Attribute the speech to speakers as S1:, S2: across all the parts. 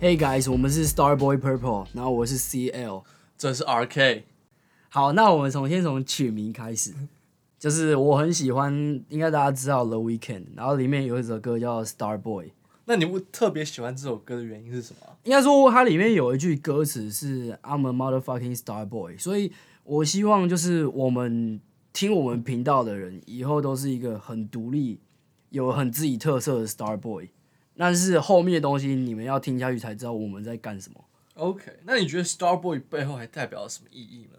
S1: Hey guys，我们是 Starboy Purple，然后我是 CL。
S2: 这是 RK。
S1: 好，那我们从先从取名开始，就是我很喜欢，应该大家知道 The Weeknd，然后里面有一首歌叫 Starboy。
S2: 那你会特别喜欢这首歌的原因是什么？
S1: 应该说它里面有一句歌词是 I'm a motherfucking Starboy，所以我希望就是我们听我们频道的人以后都是一个很独立、有很自己特色的 Starboy。但是后面的东西你们要听下去才知道我们在干什么。
S2: OK，那你觉得 Starboy 背后还代表了什么意义呢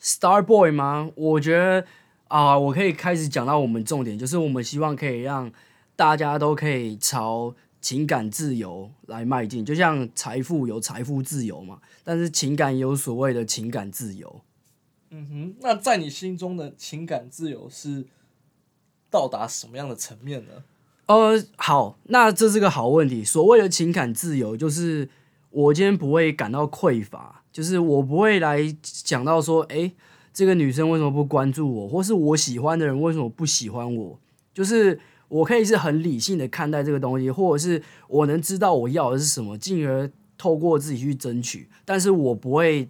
S1: ？Starboy 吗？我觉得啊，我可以开始讲到我们重点，就是我们希望可以让大家都可以朝情感自由来迈进，就像财富有财富自由嘛，但是情感也有所谓的情感自由。
S2: 嗯哼，那在你心中的情感自由是到达什么样的层面呢？
S1: 呃，好，那这是个好问题。所谓的情感自由，就是我今天不会感到匮乏，就是我不会来讲到说，诶，这个女生为什么不关注我，或是我喜欢的人为什么不喜欢我，就是我可以是很理性的看待这个东西，或者是我能知道我要的是什么，进而透过自己去争取，但是我不会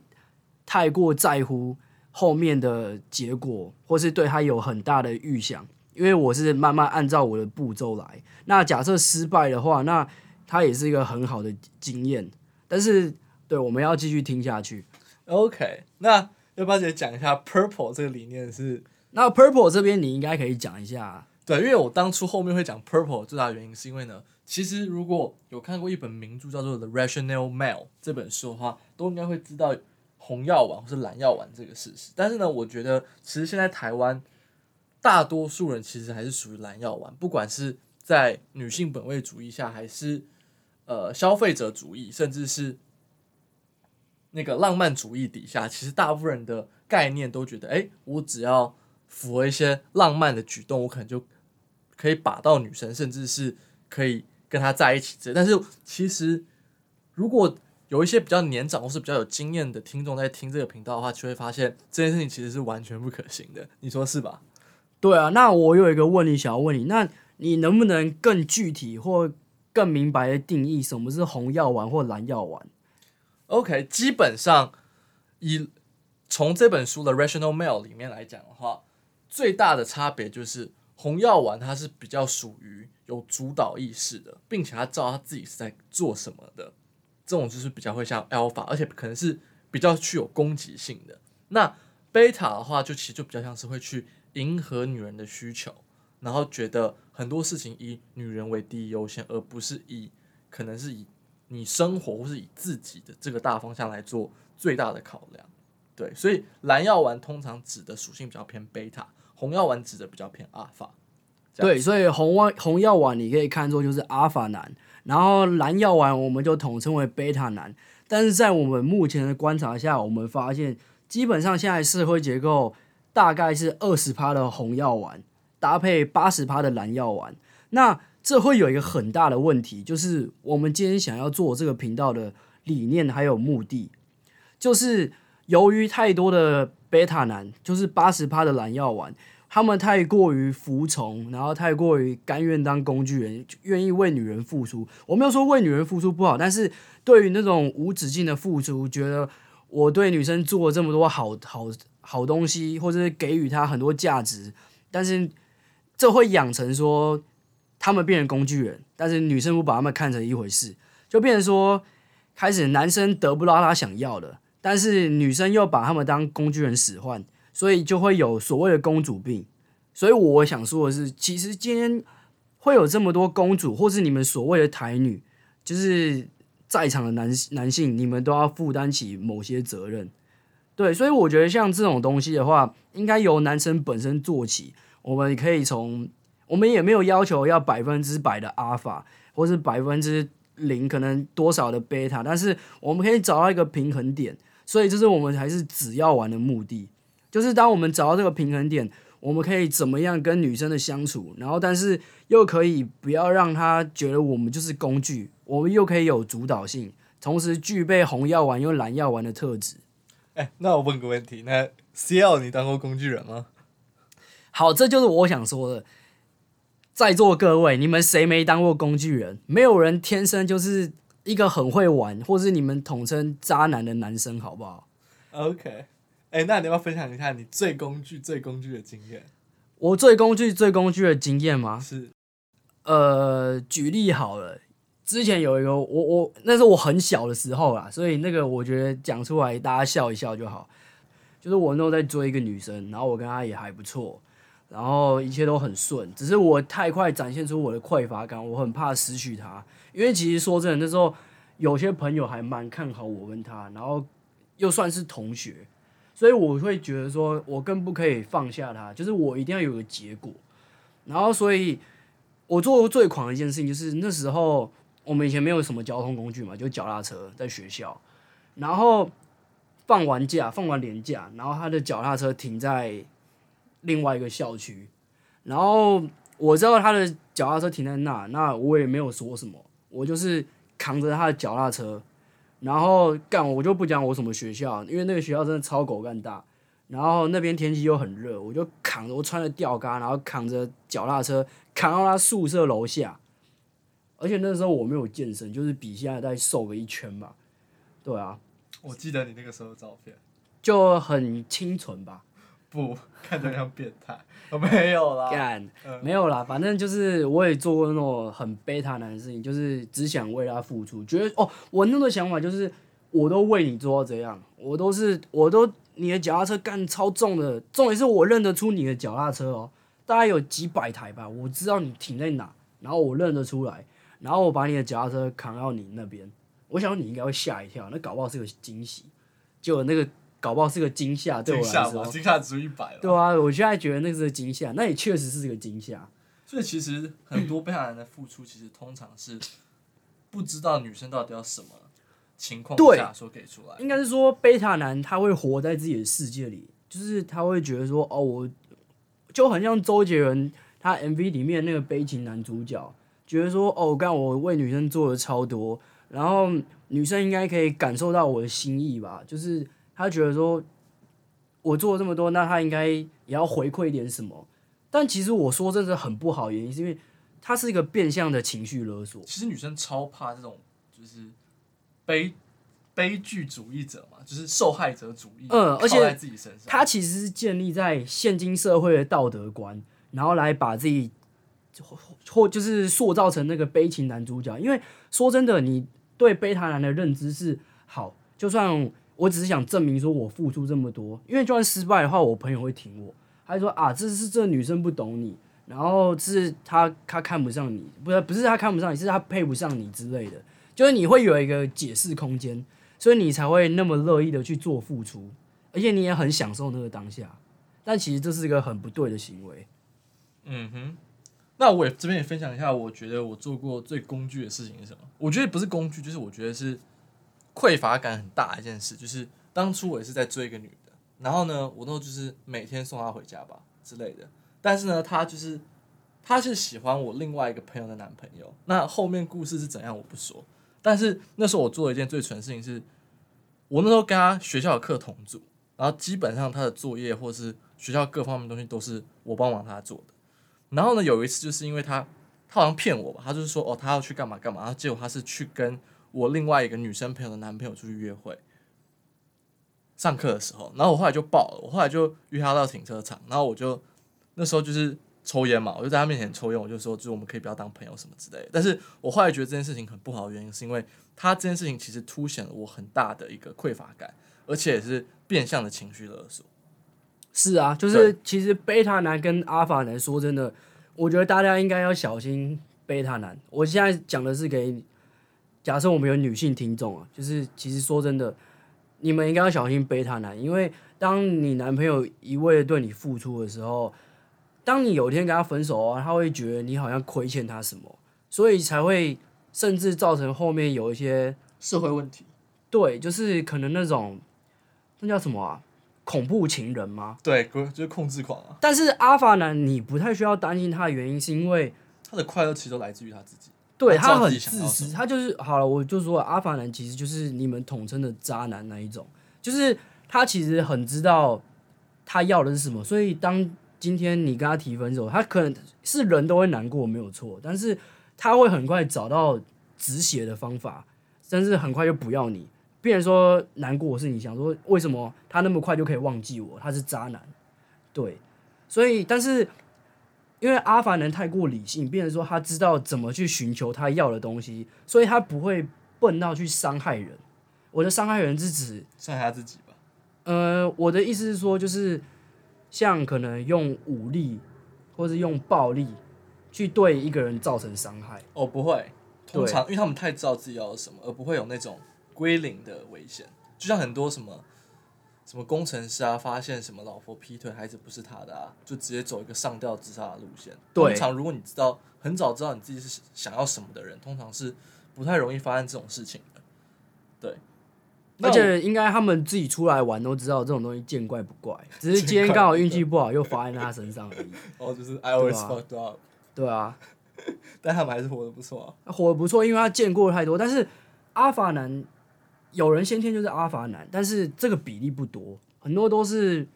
S1: 太过在乎后面的结果，或是对他有很大的预想。因为我是慢慢按照我的步骤来。那假设失败的话，那它也是一个很好的经验。但是，对，我们要继续听下去。
S2: OK，那要不要姐讲一下 Purple 这个理念是？
S1: 那 Purple 这边你应该可以讲一下。
S2: 对，因为我当初后面会讲 Purple 最大的原因是因为呢，其实如果有看过一本名著叫做《The Rational Male》这本书的话，都应该会知道红药丸或是蓝药丸这个事实。但是呢，我觉得其实现在台湾大多数人其实还是属于蓝药丸，不管是在女性本位主义下，还是呃消费者主义，甚至是那个浪漫主义底下，其实大部分人的概念都觉得，哎，我只要符合一些浪漫的举动，我可能就可以把到女生，甚至是可以跟她在一起之类。但是其实，如果有一些比较年长或是比较有经验的听众在听这个频道的话，就会发现这件事情其实是完全不可行的。你说是吧？
S1: 对啊，那我有一个问题想要问你，那你能不能更具体或更明白的定义什么是红药丸或蓝药丸
S2: ？OK，基本上以从这本书的《Rational Male》里面来讲的话，最大的差别就是红药丸它是比较属于有主导意识的，并且它知道它自己是在做什么的，这种就是比较会像 Alpha，而且可能是比较具有攻击性的。那 Beta 的话，就其实就比较像是会去迎合女人的需求，然后觉得很多事情以女人为第一优先，而不是以可能是以你生活或是以自己的这个大方向来做最大的考量。对，所以蓝药丸通常指的属性比较偏贝塔，红药丸指的比较偏阿尔法。
S1: 对，所以红丸红药丸你可以看作就是阿尔法男，然后蓝药丸我们就统称为贝塔男。但是在我们目前的观察下，我们发现基本上现在社会结构大概是二十趴的红药丸搭配八十趴的蓝药丸。那这会有一个很大的问题，就是我们今天想要做这个频道的理念还有目的，就是由于太多的贝塔男，就是八十趴的蓝药丸。他们太过于服从，然后太过于甘愿当工具人，愿意为女人付出。我没有说为女人付出不好，但是对于那种无止境的付出，觉得我对女生做了这么多好好好东西，或者是给予她很多价值，但是这会养成说他们变成工具人，但是女生不把他们看成一回事，就变成说开始男生得不到他想要的，但是女生又把他们当工具人使唤。所以就会有所谓的公主病。所以我想说的是，其实今天会有这么多公主，或是你们所谓的台女，就是在场的男男性，你们都要负担起某些责任。对，所以我觉得像这种东西的话，应该由男生本身做起。我们可以从，我们也没有要求要百分之百的阿法，或是百分之零可能多少的贝塔，但是我们可以找到一个平衡点。所以这是我们还是只要玩的目的。就是当我们找到这个平衡点，我们可以怎么样跟女生的相处，然后但是又可以不要让她觉得我们就是工具，我们又可以有主导性，同时具备红药丸又蓝药丸的特质。
S2: 哎、那我问个问题，那 CL 你当过工具人吗？
S1: 好，这就是我想说的。在座各位，你们谁没当过工具人？没有人天生就是一个很会玩，或是你们统称渣男的男生，好不好
S2: ？OK，哎、那你要分享一下你最工具、最工具的经验？
S1: 我最工具、最工具的经验吗？
S2: 是
S1: 呃，举例好了，之前有一个我我那是我很小的时候啦，所以那个我觉得讲出来大家笑一笑就好。就是我那时候在追一个女生，然后我跟她也还不错，然后一切都很顺，只是我太快展现出我的匮乏感，我很怕失去她。因为其实说真的，那时候有些朋友还蛮看好我跟她，然后又算是同学，所以我会觉得说我更不可以放下她，就是我一定要有个结果。然后所以。我做过最狂的一件事情，就是那时候我们以前没有什么交通工具嘛，就脚踏车在学校，然后放完假，放完年假，然后他的脚踏车停在另外一个校区，然后我知道他的脚踏车停在那，那我也没有说什么，我就是扛着他的脚踏车，然后干我就不讲我什么学校，因为那个学校真的超狗干大。然后那边天气又很热，我就扛着我穿着吊嘎，然后扛着脚踏车扛到他宿舍楼下。而且那时候我没有健身，就是比现在再瘦个一圈吧。对啊，
S2: 我记得你那个时候的照片，
S1: 就很清纯吧。
S2: 不看着像变态，我没有啦。
S1: 干
S2: 嗯
S1: 没有啦，反正就是我也做过那种很贝塔男的事情，就是只想为他付出，觉得哦，我那个想法就是我都为你做到这样，我都是我都你的脚踏车干超重的，重点是我认得出你的脚踏车哦，大概有几百台吧，我知道你停在哪，然后我认得出来，然后我把你的脚踏车扛到你那边，我想你应该会吓一跳，那搞不好是个惊喜，结果那个搞不好是个惊吓，对我来说
S2: 惊吓值一百了。
S1: 对啊，我现在觉得那是个惊吓，那也确实是个惊吓。
S2: 所以其实很多被害人的付出，其实通常是不知道女生到底要什么情况
S1: 对
S2: 下所给出来。
S1: 应该是说贝塔男他会活在自己的世界里，就是他会觉得说，哦，我就很像周杰伦他 MV 里面那个悲情男主角，觉得说，哦，干我为女生做的超多，然后女生应该可以感受到我的心意吧，就是她觉得说我做了这么多，那她应该也要回馈一点什么。但其实我说真的很不好，原因是因为它是一个变相的情绪勒索。
S2: 其实女生超怕这种就是悲悲剧主义者嘛，就是受害者主义，
S1: 嗯而且
S2: 靠在自己身上。
S1: 它其实是建立在现今社会的道德观，然后来把自己或或就是塑造成那个悲情男主角。因为说真的，你对贝塔男的认知是好，就算我只是想证明说我付出这么多，因为就算失败的话，我朋友会挺我，他就说啊，这是这女生不懂你，然后是她她看不上你，不是不是她看不上你，是她配不上你之类的，就是你会有一个解释空间，所以你才会那么乐意的去做付出。而且你也很享受那个当下，但其实这是一个很不对的行为。
S2: 嗯哼，那我也这边也分享一下，我觉得我做过最工具的事情是什么？我觉得不是工具，就是我觉得是匮乏感很大一件事。就是当初我也是在追一个女的，然后呢，我那时候就是每天送她回家吧之类的。但是呢，她就是她是喜欢我另外一个朋友的男朋友。那后面故事是怎样我不说，但是那时候我做了一件最蠢的事情是，我那时候跟她学校的课同组，然后基本上她的作业或是学校各方面东西都是我帮忙她做的。然后呢，有一次就是因为他，他好像骗我吧，他就是说哦，他要去干嘛干嘛，然后结果他是去跟我另外一个女生朋友的男朋友出去约会。上课的时候，然后我后来就爆了，我后来就约他到停车场，然后我就那时候就是抽烟嘛，我就在他面前抽烟，我就说就是我们可以不要当朋友什么之类的。但是我后来觉得这件事情很不好的原因，是因为他这件事情其实凸显了我很大的一个匮乏感，而且也是变相的情绪勒索。
S1: 是啊，就是其实贝塔男跟阿法男，说真的，我觉得大家应该要小心贝塔男。我现在讲的是给假设我们有女性听众啊，就是其实说真的，你们应该要小心贝塔男，因为当你男朋友一味的对你付出的时候，当你有一天跟他分手啊，他会觉得你好像亏欠他什么，所以才会甚至造成后面有一些
S2: 社会问题，
S1: 对，就是可能那种那叫什么啊，恐怖情人吗？
S2: 对，就是控制狂啊，
S1: 但是阿法男你不太需要担心他的原因，是因为
S2: 他的快乐其实都来自于他自己。
S1: 对他很
S2: 自
S1: 私，他就是好了，我就说阿法男其实就是你们统称的渣男那一种，就是他其实很知道他要的是什么，所以当今天你跟他提分手，他可能是人都会难过没有错，但是他会很快找到止血的方法，但是很快就不要你。别人说难过的是你想说为什么他那么快就可以忘记我？他是渣男，对，所以但是因为阿凡人太过理性，变成说他知道怎么去寻求他要的东西，所以他不会笨到去伤害人。我的伤害人是指，
S2: 伤害他自己吧。
S1: 呃，我的意思是说，就是像可能用武力或是用暴力去对一个人造成伤害。
S2: 哦，不会，通常因为他们太知道自己要什么，而不会有那种归零的危险。就像很多什么什么工程师啊，发现什么老婆劈腿，孩子不是他的啊，就直接走一个上吊自杀的路线。通常如果你知道很早知道你自己是想要什么的人，通常是不太容易发生这种事情的。对，
S1: 而且应该他们自己出来玩都知道这种东西见怪不怪，只是今天刚好运气不好又发生在他身上而已。
S2: 哦，就是
S1: 啊
S2: fucked up，、
S1: 对啊，
S2: 但他们还是活得不错啊。
S1: 活得不错，因为他见过太多。但是阿法男有人先天就是阿法男，但是这个比例不多，很多都是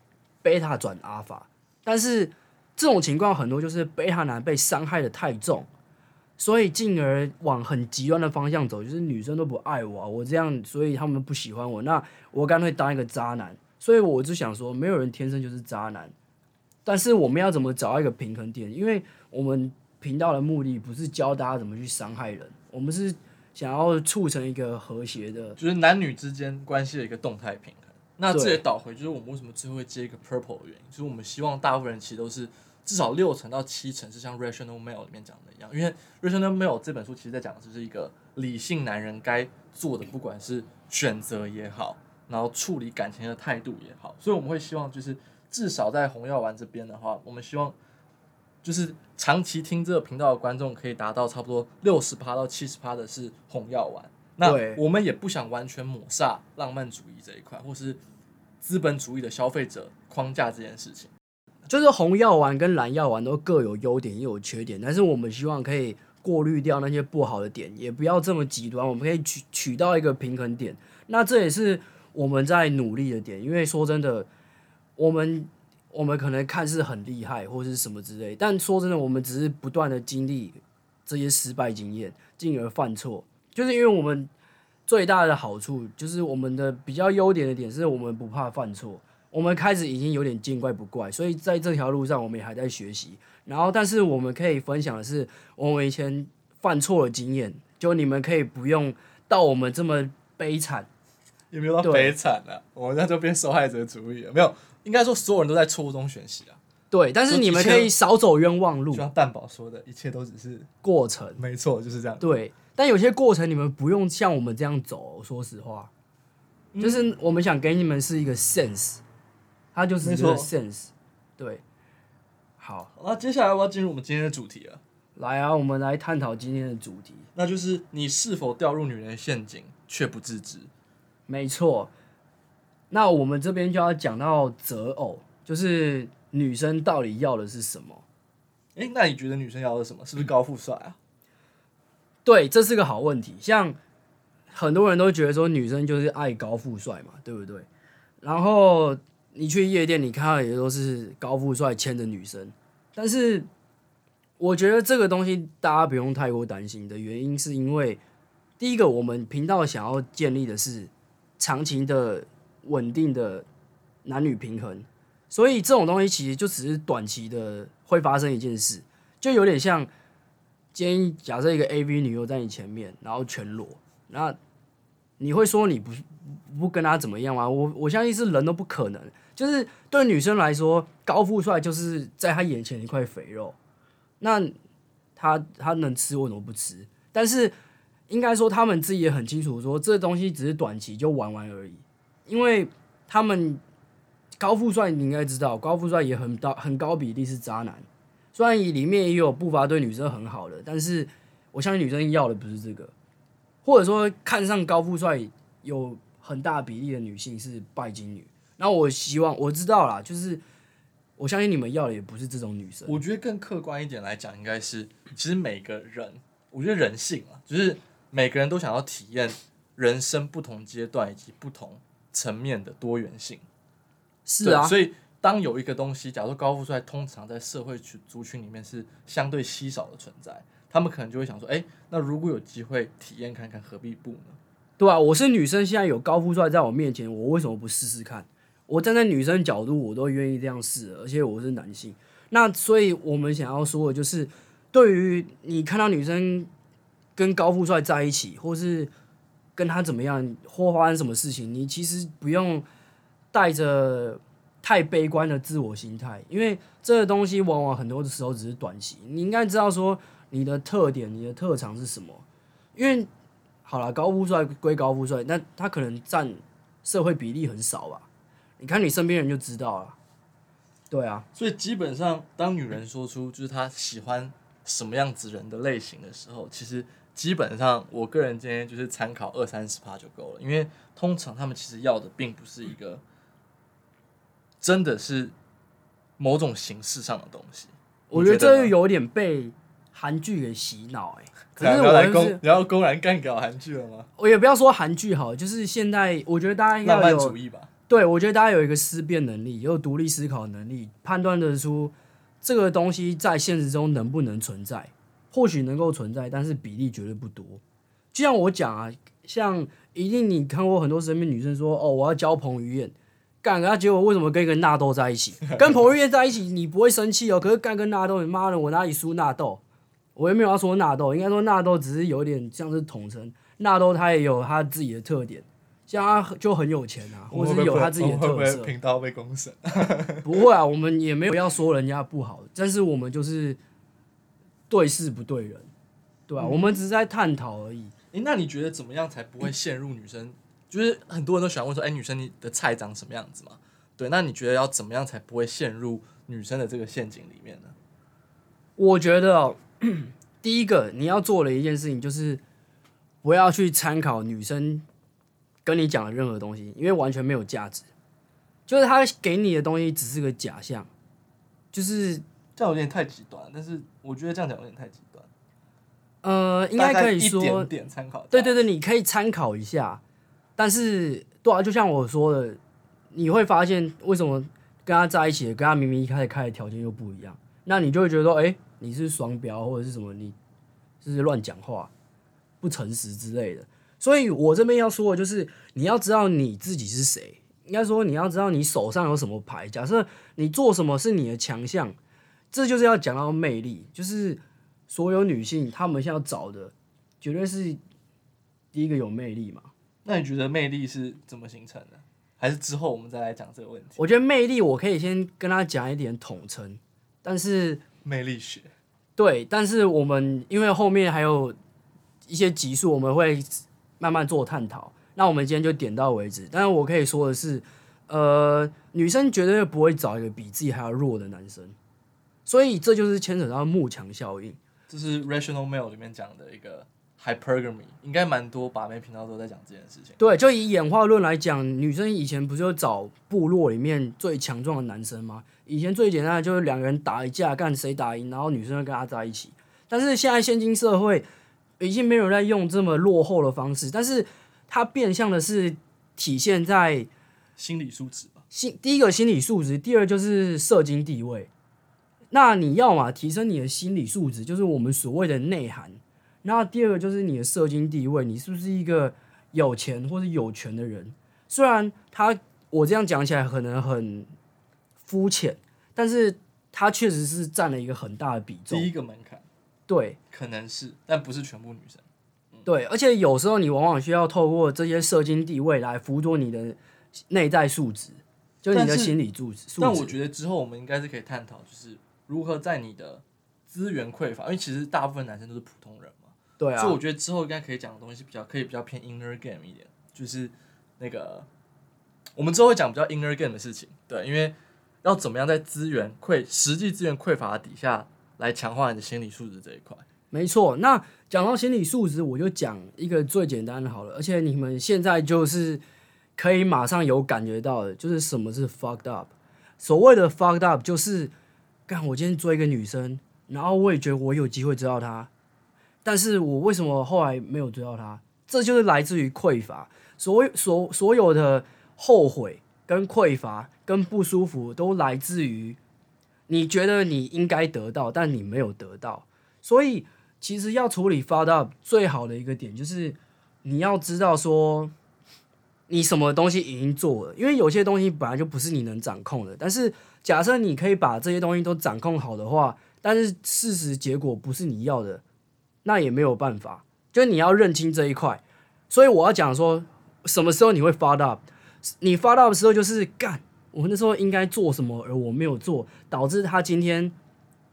S1: 贝塔转阿法。但是这种情况很多就是贝塔男被伤害的太重，所以进而往很极端的方向走，就是女生都不爱我、啊，我这样，所以他们不喜欢我，那我干脆当一个渣男。所以我就想说，没有人天生就是渣男，但是我们要怎么找到一个平衡点？因为我们频道的目的不是教大家怎么去伤害人，我们是想要促成一个和谐的。
S2: 就是男女之间关系的一个动态平衡。那这也导回就是我们为什么最后会接一个 purple 的原因，就是我们希望大部分人其实都是至少六成到七成是像 rational male 里面讲的一样，因为 rational male 这本书其实在讲的就是一个理性男人该做的，不管是选择也好，然后处理感情的态度也好，所以我们会希望就是至少在红药丸这边的话，我们希望就是长期听这个频道的观众可以达到差不多六十趴到七十趴的是红药丸。那我们也不想完全抹煞浪漫主义这一块，或是资本主义的消费者框架这件事情。
S1: 就是红药丸跟蓝药丸都各有优点也有缺点，但是我们希望可以过滤掉那些不好的点，也不要这么极端，我们可以取取到一个平衡点。那这也是我们在努力的点，因为说真的，我们我们可能看似很厉害或是什么之类，但说真的，我们只是不断的经历这些失败经验，进而犯错，就是因为我们最大的好处就是我们的比较优点的点是我们不怕犯错。我们开始已经有点见怪不怪，所以在这条路上我们也还在学习。然后，但是我们可以分享的是，我们以前犯错的经验，就你们可以不用到我们这么悲惨。
S2: 有没有到
S1: 对
S2: 悲惨了、我们那就变受害者主义了。没有，应该说所有人都在错误中学习啊。
S1: 对，但是你们可以少走冤枉路
S2: 就像蛋宝说的，一切都只是
S1: 过程。
S2: 没错，就是这样。
S1: 对，但有些过程你们不用像我们这样走。说实话，
S2: 嗯
S1: 就是我们想给你们是一个 sense，它就是一个 sense。对，好，
S2: 那接下来我要进入我们今天的主题了，
S1: 来啊，我们来探讨今天的主题。
S2: 那就是你是否掉入女人陷阱却不自知。
S1: 没错，那我们这边就要讲到择偶，就是女生到底要的是什么？
S2: 诶，那你觉得女生要的是什么？是不是高富帅啊？
S1: 对，这是个好问题。像很多人都觉得说女生就是爱高富帅嘛，对不对？然后你去夜店，你看到也都是高富帅牵着女生，但是我觉得这个东西大家不用太过担心的原因，是因为第一个，我们频道想要建立的是长期的稳定的男女平衡，所以这种东西其实就只是短期的会发生一件事，就有点像今天假设一个 AV 女优在你前面，然后全裸，那你会说你不不跟她怎么样吗？我我相信是人都不可能，就是对女生来说，高富帅就是在她眼前一块肥肉，那她她能吃为什么不吃？但是应该说他们自己也很清楚说这东西只是短期就玩玩而已，因为他们高富帅你应该知道，高富帅也很高很高比例是渣男。虽然里面也有不乏对女生很好的，但是我相信女生要的不是这个，或者说看上高富帅有很大比例的女性是拜金女。那我希望我知道啦，就是我相信你们要的也不是这种女生。
S2: 我觉得更客观一点来讲，应该是其实每个人，我觉得人性啊，就是每个人都想要体验人生不同阶段以及不同层面的多元性。
S1: 是啊，
S2: 所以当有一个东西，假如说高富帅通常在社会群族群里面是相对稀少的存在，他们可能就会想说，哎、那如果有机会体验看看，何必不呢？
S1: 对啊，我是女生，现在有高富帅在我面前，我为什么不试试看？我站在女生角度，我都愿意这样试，而且我是男性。那所以我们想要说的就是，对于你看到女生跟高富帅在一起，或是跟他怎么样，或发生什么事情，你其实不用带着太悲观的自我心态，因为这个东西往往很多的时候只是短期。你应该知道说你的特点、你的特长是什么，因为好了，高富帅归高富帅，那他可能占社会比例很少吧。你看你身边人就知道了。对啊，
S2: 所以基本上，当女人说出就是她喜欢什么样子人的类型的时候，其实基本上我个人今天就是参考二三十趴就够了，因为通常他们其实要的并不是一个真的是某种形式上的东西。
S1: 我觉得这有点被韩剧给洗脑哎、可是我是
S2: 公你要公然干搞韩剧了吗？
S1: 我也不要说韩剧好，就是现在我觉得大家
S2: 应
S1: 该有
S2: 主义吧。
S1: 对，我觉得大家有一个思辨能力，也有独立思考能力，判断得出这个东西在现实中能不能存在。或许能够存在，但是比例绝对不多。就像我讲啊，像一定你看过很多身边女生说，哦，我要交彭于晏，干，然后结果为什么跟一个纳豆在一起？跟彭于晏在一起，你不会生气哦，可是干跟纳豆，你妈的，我哪里输纳豆？我也没有要说纳豆，应该说纳豆只是有点像是统称，纳豆它也有它自己的特点，像他就很有钱啊，或者是有他自己的特色。
S2: 频道被公审？
S1: 不会啊，我们也没有要说人家不好，但是我们就是对事不对人，对吧、啊
S2: 嗯
S1: 我们只是在探讨而已。
S2: 诶，那你觉得怎么样才不会陷入女生？就是很多人都喜欢问说，哎、女生你的菜长什么样子嘛？对，那你觉得要怎么样才不会陷入女生的这个陷阱里面呢？
S1: 我觉得、哦、第一个你要做的一件事情就是不要去参考女生跟你讲的任何东西，因为完全没有价值。就是他给你的东西只是个假象，就是
S2: 这样有点太极端，但是我觉得这样讲有点太极端。
S1: 呃，应该可以说
S2: 点点参考。
S1: 对对对，你可以参考一下，但是对啊，就像我说的，你会发现为什么跟他在一起的，跟他明明一开始开的条件又不一样，那你就会觉得说，哎、你是双标或者是什么，你就是乱讲话、不诚实之类的。所以我这边要说的就是，你要知道你自己是谁，应该说你要知道你手上有什么牌。假设你做什么是你的强项，这就是要讲到魅力，就是所有女性她们现在要找的，绝对是第一个有魅力嘛。
S2: 那你觉得魅力是怎么形成的？还是之后我们再来讲这个问题？
S1: 我觉得魅力，我可以先跟她讲一点统称，但是
S2: 魅力学，
S1: 对，但是我们因为后面还有一些集数，我们会慢慢做探讨。那我们今天就点到为止。但是我可以说的是，呃，女生绝对不会找一个比自己还要弱的男生，所以这就是牵扯到幕墙效应。
S2: 这是 Rational Male 里面讲的一个 hypergamy，应该蛮多把妹频道都在讲这件事情。
S1: 对，就以演化论来讲，女生以前不是就找部落里面最强壮的男生吗？以前最简单的就是两个人打一架，看谁打赢，然后女生就跟他在一起。但是现在现今社会已经没有人在用这么落后的方式，但是它变相的是体现在
S2: 心理素质吧，
S1: 心第一个心理素质，第二就是社经地位。那你要嘛提升你的心理素质，就是我们所谓的内涵。那第二个就是你的社经地位，你是不是一个有钱或者有权的人？虽然他我这样讲起来可能很肤浅，但是他确实是占了一个很大的比重
S2: 第。一个门槛
S1: 对
S2: 可能是，但不是全部女生。
S1: 对，而且有时候你往往需要透过这些社经地位来辅佐你的内在素质，就是你的心理素质。素
S2: 但我觉得之后我们应该是可以探讨，就是如何在你的资源匮乏，因为其实大部分男生都是普通人嘛，
S1: 对啊
S2: 所以，我觉得之后应该可以讲的东西比较可以比较偏 inner game 一点，就是那个我们之后会讲比较 inner game 的事情，对，因为要怎么样在资源匮实际资源匮乏的底下来强化你的心理素质这一块。
S1: 没错，那讲到心理素质，我就讲一个最简单的好了，而且你们现在就是可以马上有感觉到的，就是什么是 fucked up。所谓的 fucked up，就是干我今天追一个女生，然后我也觉得我有机会追到她，但是我为什么后来没有追到她？这就是来自于匮乏，所所所有的后悔跟匮乏跟不舒服，都来自于你觉得你应该得到，但你没有得到，所以。其实要处理 f u c k up 最好的一个点就是，你要知道说，你什么东西已经做了，因为有些东西本来就不是你能掌控的。但是假设你可以把这些东西都掌控好的话，但是事实结果不是你要的，那也没有办法。就你要认清这一块。所以我要讲说，什么时候你会发大你发大的时候就是干，我那时候应该做什么，而我没有做，导致他今天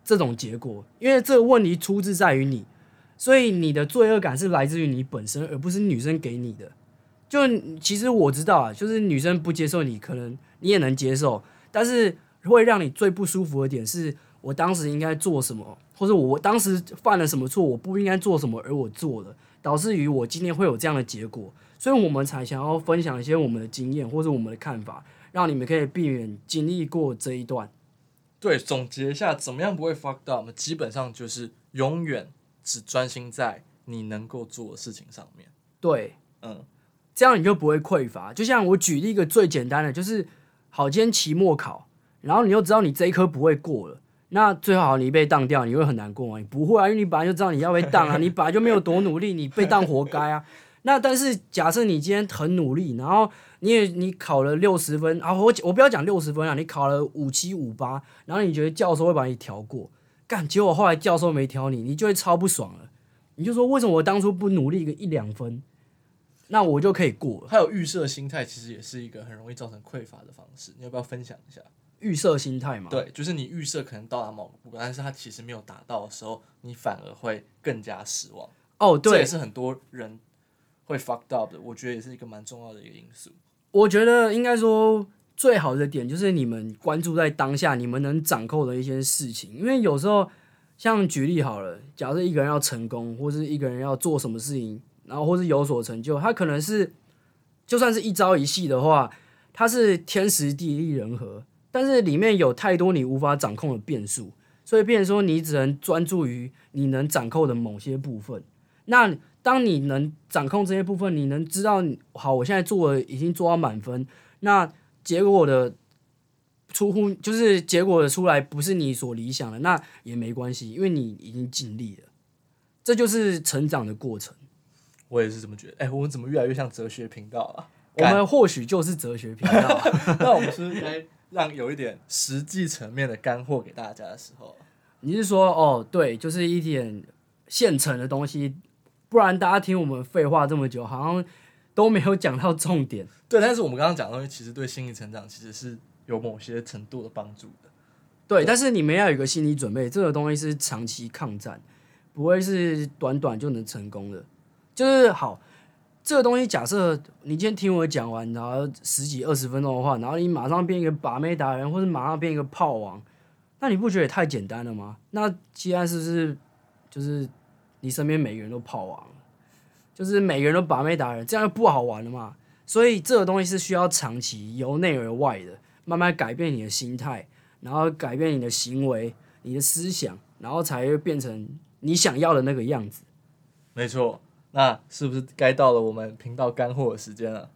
S1: 这种结果。因为这个问题出自在于你。所以你的罪恶感是来自于你本身，而不是女生给你的。就其实我知道啊，就是女生不接受你，可能你也能接受，但是会让你最不舒服的点是，我当时应该做什么，或者我当时犯了什么错，我不应该做什么，而我做了，导致于我今天会有这样的结果。所以我们才想要分享一些我们的经验或者我们的看法，让你们可以避免经历过这一段。
S2: 对，总结一下，怎么样不会 fuck up？基本上就是永远。只专心在你能够做的事情上面。
S1: 对，
S2: 嗯，
S1: 这样你就不会匮乏。就像我举例一个最简单的，就是好，今天期末考，然后你又知道你这一科不会过了，那最好你被当掉，你会很难过吗？你不会啊，因为你本来就知道你要被当啊，你本来就没有多努力，你被当活该啊。那但是假设你今天很努力，然后你也你考了六十分啊，我我不要讲六十分啊，你考了五七五八，然后你觉得教授会把你调过。干，结果后来教授没调你，你就会超不爽了。你就说为什么我当初不努力个一两分，那我就可以过了。
S2: 还有预设心态，其实也是一个很容易造成匮乏的方式。你要不要分享一下
S1: 预设心态嘛？
S2: 对，就是你预设可能到达某个部分，但是它其实没有达到的时候，你反而会更加失望。
S1: 哦，对，
S2: 这也是很多人会 fucked up 的。我觉得也是一个蛮重要的一个因素。
S1: 我觉得应该说。最好的点就是你们关注在当下，你们能掌控的一些事情。因为有时候，像举例好了，假设一个人要成功，或是一个人要做什么事情，然后或是有所成就，他可能是就算是一朝一夕的话，他是天时地利人和，但是里面有太多你无法掌控的变数，所以变成说你只能专注于你能掌控的某些部分。那当你能掌控这些部分，你能知道好，我现在做了已经做到满分，那。结果的出乎就是结果的出来不是你所理想的，那也没关系，因为你已经尽力了，这就是成长的过程。
S2: 我也是这么觉得。哎，我们怎么越来越像哲学频道啊？
S1: 我们或许就是哲学频道。
S2: 那我们是该让有一点实际层面的干货给大家的时候。
S1: 你是说哦，对，就是一点现成的东西，不然大家听我们废话这么久，好像。都没有讲到重点，
S2: 对，但是我们刚刚讲的东西，其实对心理成长其实是有某些程度的帮助的，
S1: 对。但是你们要有个心理准备，这个东西是长期抗战，不会是短短就能成功的。就是好，这个东西假设你今天听我讲完，然后十几二十分钟的话，然后你马上变一个把妹达人，或者马上变一个炮王，那你不觉得也太简单了吗？那既然是不是就是你身边每个人都炮王？就是每个人都把妹达人，这样就不好玩了嘛。所以这个东西是需要长期由内而外的，慢慢改变你的心态，然后改变你的行为、你的思想，然后才会变成你想要的那个样子。
S2: 没错，那是不是该到了我们频道干货的时间了？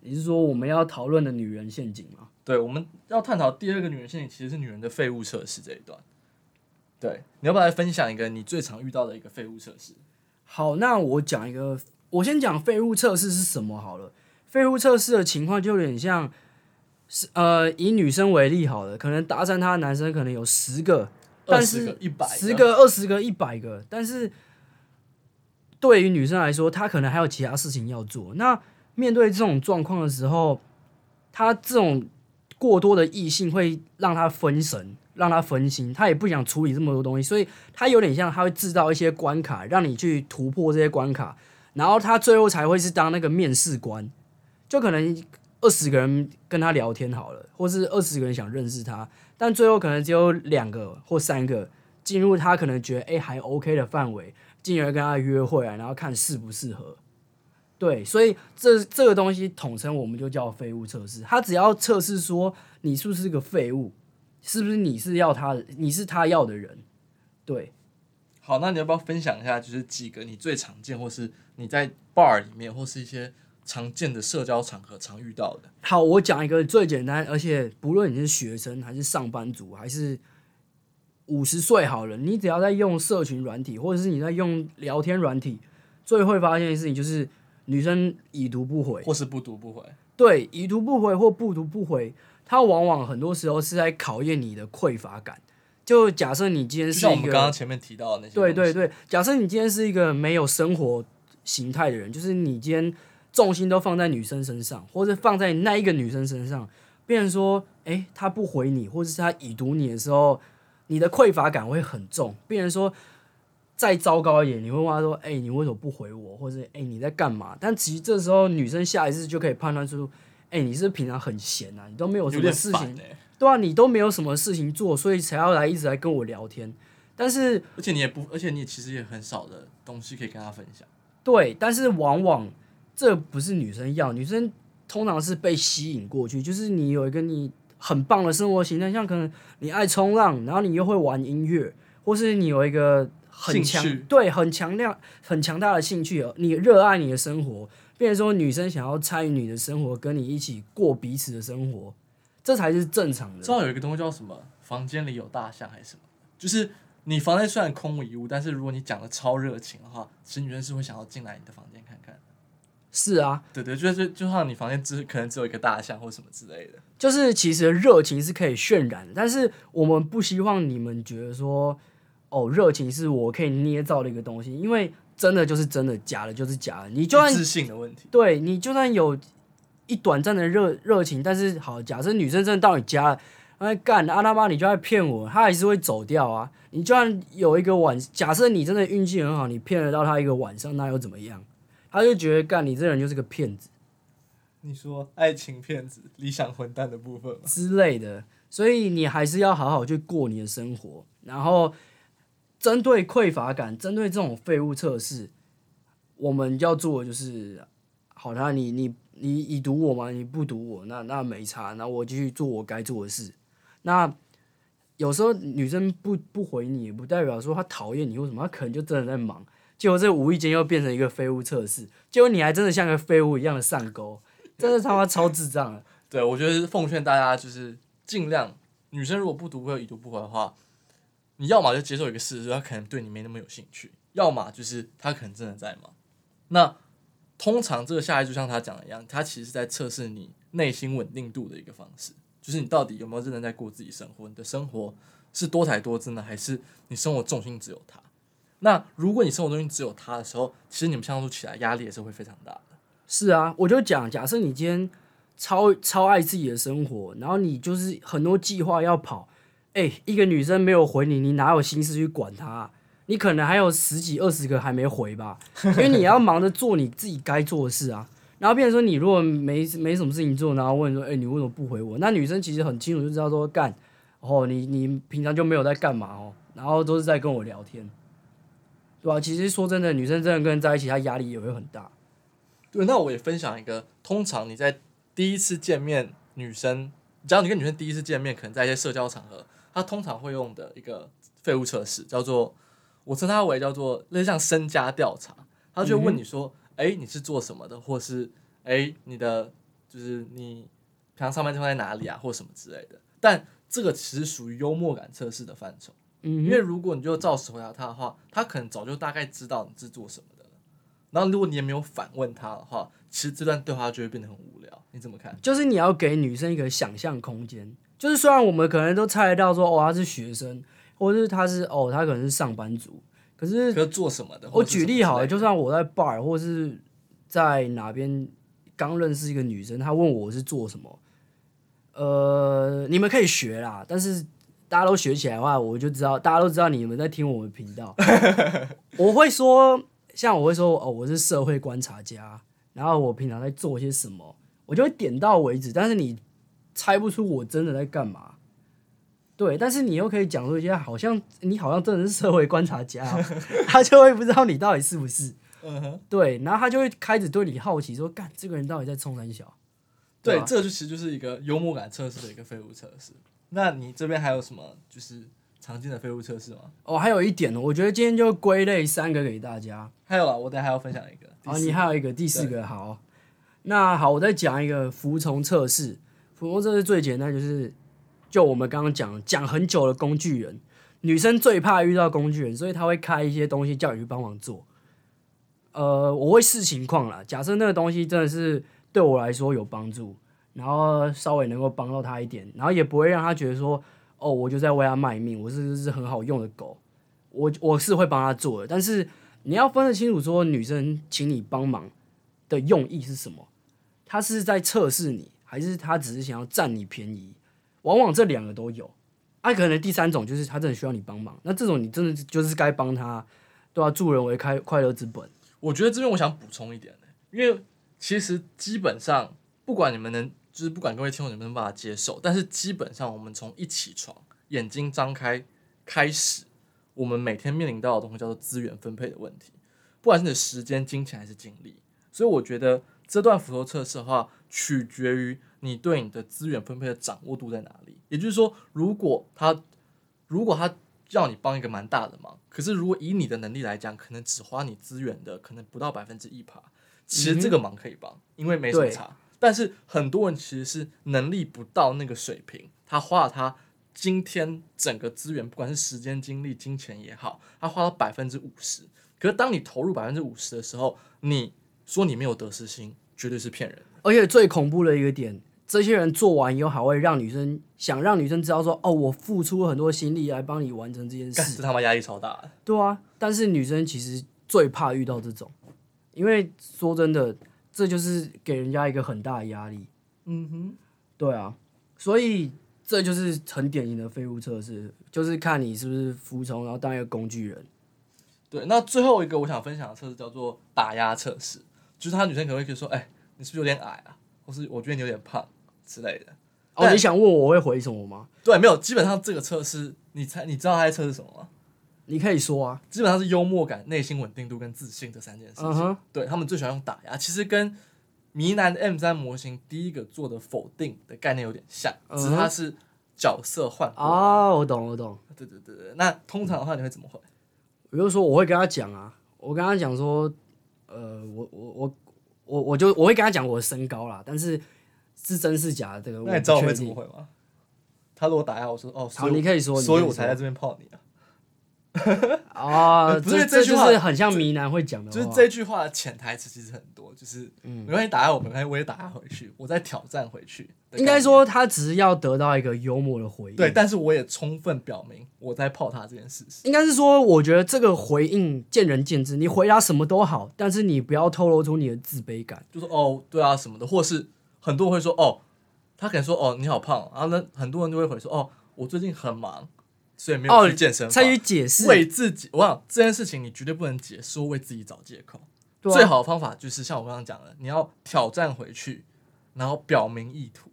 S1: 你是说我们要讨论的女人陷阱吗？
S2: 对，我们要探讨第二个女人陷阱，其实是女人的废物测试这一段。对，你要不要来分享一个你最常遇到的一个废物测试？
S1: 好，那我讲一个，我先讲废物测试是什么好了。废物测试的情况就有点像，是呃，以女生为例好了，可能搭讪她的男生可能有十个，但是
S2: 一百，
S1: 十个、二十个、一百个，但是对于女生来说，她可能还有其他事情要做。那面对这种状况的时候，她这种过多的异性会让她分神。让她分心，她也不想处理这么多东西，所以她有点像他会制造一些关卡，让你去突破这些关卡，然后他最后才会是当那个面试官，就可能二十个人跟他聊天好了，或是二十个人想认识他，但最后可能只有两个或三个进入他可能觉得哎还 OK 的范围，进而跟他约会啊，然后看适不适合。对，所以这这个东西统称我们就叫废物测试，他只要测试说你是不是个废物。是不是你是要他，你是他要的人？对，
S2: 好，那你要不要分享一下，就是几个你最常见，或是你在 bar 里面，或是一些常见的社交场合常遇到的？
S1: 好，我讲一个最简单，而且不论你是学生还是上班族，还是五十岁好了，你只要在用社群软体，或者是你在用聊天软体，最会发现的事情就是女生已读不回，
S2: 或是不读不回。
S1: 对，已读不回或不读不回，它往往很多时候是在考验你的匮乏感。就假设你今天
S2: 就是像我们
S1: 一个
S2: 刚刚前面提到的那些，
S1: 对对，对，假设你今天是一个没有生活形态的人，就是你今天重心都放在女生身上，或者放在那一个女生身上，变成说，诶，她不回你，或者是她已读你的时候，你的匮乏感会很重，病人说。再糟糕一点，你会问他说：“哎、你为什么不回我？”或者“哎、你在干嘛？”但其实这时候女生下意识就可以判断出：“哎、你是平常很闲啊，你都没有什么事情。对啊，你都没有什么事情做，所以才要来一直来跟我聊天。”但是
S2: 而且你也不，而且你其实也很少的东西可以跟他分享。
S1: 对，但是往往这不是女生要，女生通常是被吸引过去，就是你有一个你很棒的生活形态，像可能你爱冲浪，然后你又会玩音乐，或是你有一个很强对很强亮很强大的兴趣，你热爱你的生活，变成说女生想要参与你的生活，跟你一起过彼此的生活，这才是正常的。
S2: 知道有一个东西叫什么？房间里有大象还是什么？就是你房间虽然空无一物，但是如果你讲的超热情的话，其实女生是会想要进来你的房间看看。
S1: 是啊，
S2: 对对，就是就像你房间只可能只有一个大象或什么之类的。
S1: 就是其实热情是可以渲染的，但是我们不希望你们觉得说，哦，热情是我可以捏造的一个东西，因为真的就是真的，假的就是假的。你就算
S2: 自信的问题。
S1: 对你就算有一短暂的热热情，但是好，假设女生真的到你家了，哎干啊他妈你就在骗我，她还是会走掉啊。你就算有一个晚，假设你真的运气很好，你骗得到她一个晚上，那又怎么样？她就觉得干你这人就是个骗子。
S2: 你说爱情骗子、理想混蛋的部分吗？
S1: 之类的，所以你还是要好好去过你的生活。然后，针对匮乏感，针对这种废物测试，我们要做的就是，好的，你你你已读我吗？你不读我，那那没差，那我继续做我该做的事。那有时候女生不不回你，也不代表说她讨厌你或什么，她可能就真的在忙。结果这无意间又变成一个废物测试，结果你还真的像个废物一样的上钩，真的他妈超智障的。
S2: 对，我觉得奉劝大家就是尽量，女生如果不读不回、已读不回的话，你要么就接受一个事实，她可能对你没那么有兴趣；要么就是她可能真的在忙。那通常这个下一就像他讲的一样，他其实是在测试你内心稳定度的一个方式，就是你到底有没有认真在过自己生活，你的生活是多才多姿呢，还是你生活重心只有他？那如果你生活中心只有他的时候，其实你们相处起来压力也是会非常大的。
S1: 是啊，我就讲，假设你今天超超爱自己的生活，然后你就是很多计划要跑，哎、一个女生没有回你，你哪有心思去管她啊、你可能还有十几二十个还没回吧，因为你要忙着做你自己该做的事啊。然后变成说，你如果没没什么事情做，然后问说，哎、你为什么不回我？那女生其实很清楚就知道说，干，哦，你你平常就没有在干嘛哦，然后都是在跟我聊天，对吧、其实说真的，女生真的跟人在一起，她压力也会很大。
S2: 对，那我也分享一个，通常你在第一次见面，女生，只要你跟女生第一次见面，可能在一些社交场合，她通常会用的一个废物测试，叫做我称它为叫做类似像身家调查，她就会问你说，哎、你是做什么的，或是哎、你的就是你平常上班地方在哪里啊，或什么之类的。但这个其实属于幽默感测试的范畴。
S1: 嗯
S2: 因为如果你就照实回答他的话，他可能早就大概知道你是做什么的了。然后如果你也没有反问他的话，其实这段对话就会变得很无聊。你怎么看？
S1: 就是你要给女生一个想象空间。就是虽然我们可能都猜得到说，哦，他是学生，或者是他是哦，他可能是上班族，可是
S2: 可是做什么的？
S1: 我举例好了，就算我在 bar 或是在哪边刚认识一个女生，她问我是做什么，呃，你们可以学啦，但是大家都学起来的话，我就知道大家都知道你们在听我们频道。我会说，像我会说哦，我是社会观察家，然后我平常在做些什么，我就会点到为止，但是你猜不出我真的在干嘛。对，但是你又可以讲出一些好像你好像真的是社会观察家哦、他就会不知道你到底是不是。
S2: 嗯哼，
S1: 对，然后他就会开始对你好奇，说：“干，这个人到底在冲三小？”
S2: 对，
S1: 吧
S2: 这就其实就是一个幽默感测试的一个废物测试。那你这边还有什么就是常见的废物测试吗？
S1: 哦，还有一点呢，我觉得今天就归类三个给大家。
S2: 还有啊，我等下还要分享一个。
S1: 好，你还有一个第四个，好。那好，我再讲一个服从测试。服从测试最简单，就是就我们刚刚讲讲很久的工具人，女生最怕遇到工具人，所以她会开一些东西叫你去帮忙做。呃，我会视情况啦。假设那个东西真的是对我来说有帮助，然后稍微能够帮到他一点，然后也不会让他觉得说，哦，我就在为他卖命，我是是很好用的狗，我我是会帮他做的。但是你要分得清楚，说女生请你帮忙的用意是什么？她是在测试你，还是她只是想要占你便宜？往往这两个都有。啊，可能第三种就是她真的需要你帮忙，那这种你真的就是该帮他，对吧、助人为开快乐之本。
S2: 我觉得这边我想补充一点、因为其实基本上不管你们能，就是不管各位听众能不能把它接受，但是基本上我们从一起床、眼睛张开开始，我们每天面临到的东西叫做资源分配的问题，不管是你的时间、金钱还是精力。所以我觉得这段斧头测试的话，取决于你对你的资源分配的掌握度在哪里。也就是说，如果他如果他要你帮一个蛮大的忙，可是如果以你的能力来讲，可能只花你资源的可能不到百分之一趴，其实这个忙可以帮，因为没什么差。但是很多人其实是能力不到那个水平，他花了他今天整个资源，不管是时间、精力、金钱也好，他花了百分之五十。可是当你投入百分之五十的时候，你说你没有得失心，绝对是骗人。
S1: 而且最恐怖的一个点，这些人做完以后还会让女生想让女生知道说，哦，我付出了很多心力来帮你完成这件事
S2: 干这。他妈压力超大的。
S1: 对啊，但是女生其实最怕遇到这种，因为说真的，这就是给人家一个很大的压力。
S2: 嗯哼，
S1: 对啊，所以这就是很典型的废物测试，就是看你是不是服从，然后当一个工具人。
S2: 对。那最后一个我想分享的测试叫做打压测试，就是他女生可能会觉得说，哎、你是不是有点矮啊？或是我觉得你有点胖之类的。
S1: 哦，你想问我我会回什么吗？
S2: 对，没有，基本上这个测试，你猜你知道他在测试什么吗？
S1: 你可以说啊，
S2: 基本上是幽默感、内心稳定度跟自信这三件事情。对他们最喜欢用打压，其实跟迷男的 M 三模型第一个做的否定的概念有点像，只是它是角色换过来。
S1: 啊，我懂，我懂。
S2: 对对对对，那通常的话你会怎么回？
S1: 我就说我会跟他讲啊，我跟他讲说，呃，我我我我我就我会跟他讲我的身高啦，但是是真是假的这个我
S2: 那你知道我会。怎么回吗？他如果打压我说哦，
S1: 好，你可以说，
S2: 所以我才在这边泡你啊。
S1: 啊，
S2: 不是
S1: 这
S2: 这句话
S1: 是很像迷男会讲的话，
S2: 就是这句话的潜台词其实很多，就是
S1: 嗯
S2: 没关系打压我，没关系我也打压回去，我在挑战回去。
S1: 应该，说他只是要得到一个幽默的回应。
S2: 对，但是我也充分表明我在泡他这件事实。
S1: 应该是说，我觉得这个回应见仁见智，你回答什么都好，但是你不要透露出你的自卑感。
S2: 就说哦，对啊什么的，或是很多人会说哦，他可能说哦你好胖，然后呢很多人就会回说哦我最近很忙，所以没有
S1: 哦
S2: 去健身房。
S1: 才去解释，
S2: 为自己，我想这件事情你绝对不能解说为自己找借口。
S1: 啊
S2: 最好的方法就是像我刚刚讲的，你要挑战回去，然后表明意图，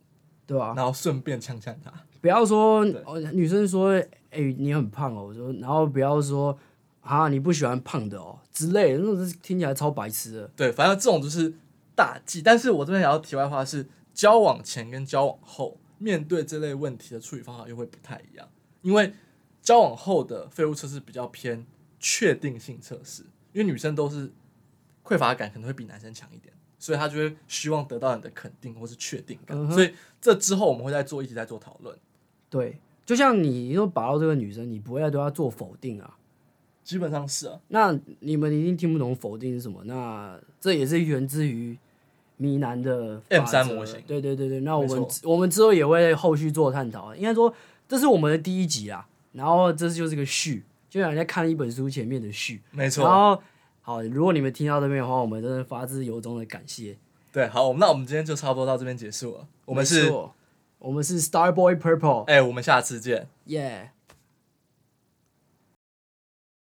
S1: 对吧、
S2: 然后顺便呛呛他。
S1: 不要说哦，女生说，哎、你很胖哦，我说，然后不要说啊，你不喜欢胖的哦之类的，那种是听起来超白痴的。
S2: 对，反正这种就是大忌。但是我这边也要题外话是，交往前跟交往后面对这类问题的处理方法又会不太一样，因为交往后的废物测试比较偏确定性测试，因为女生都是匮乏感可能会比男生强一点，所以她就会希望得到你的肯定或是确定感。
S1: 嗯哼
S2: 所以这之后我们会再做一起再做讨论。
S1: 对，就像你又把到这个女生，你不会再对她做否定啊。
S2: 基本上是啊，
S1: 那你们一定听不懂否定是什么？那这也是源自于迷男的
S2: M 三模型
S1: 对对对对，那我
S2: 没
S1: 们
S2: 错
S1: 我们之后也会后续做探讨。应该说这是我们的第一集啊，然后这就是个序，就像人家看一本书前面的序。然
S2: 没错。
S1: 然后好，如果你们听到这边的话，我们真的发自由衷的感谢。
S2: 对，好，那我们今天就差不多到这边结束了。我们是，
S1: 我们是 Starboy Purple，
S2: 哎、我们下次见。
S1: 耶、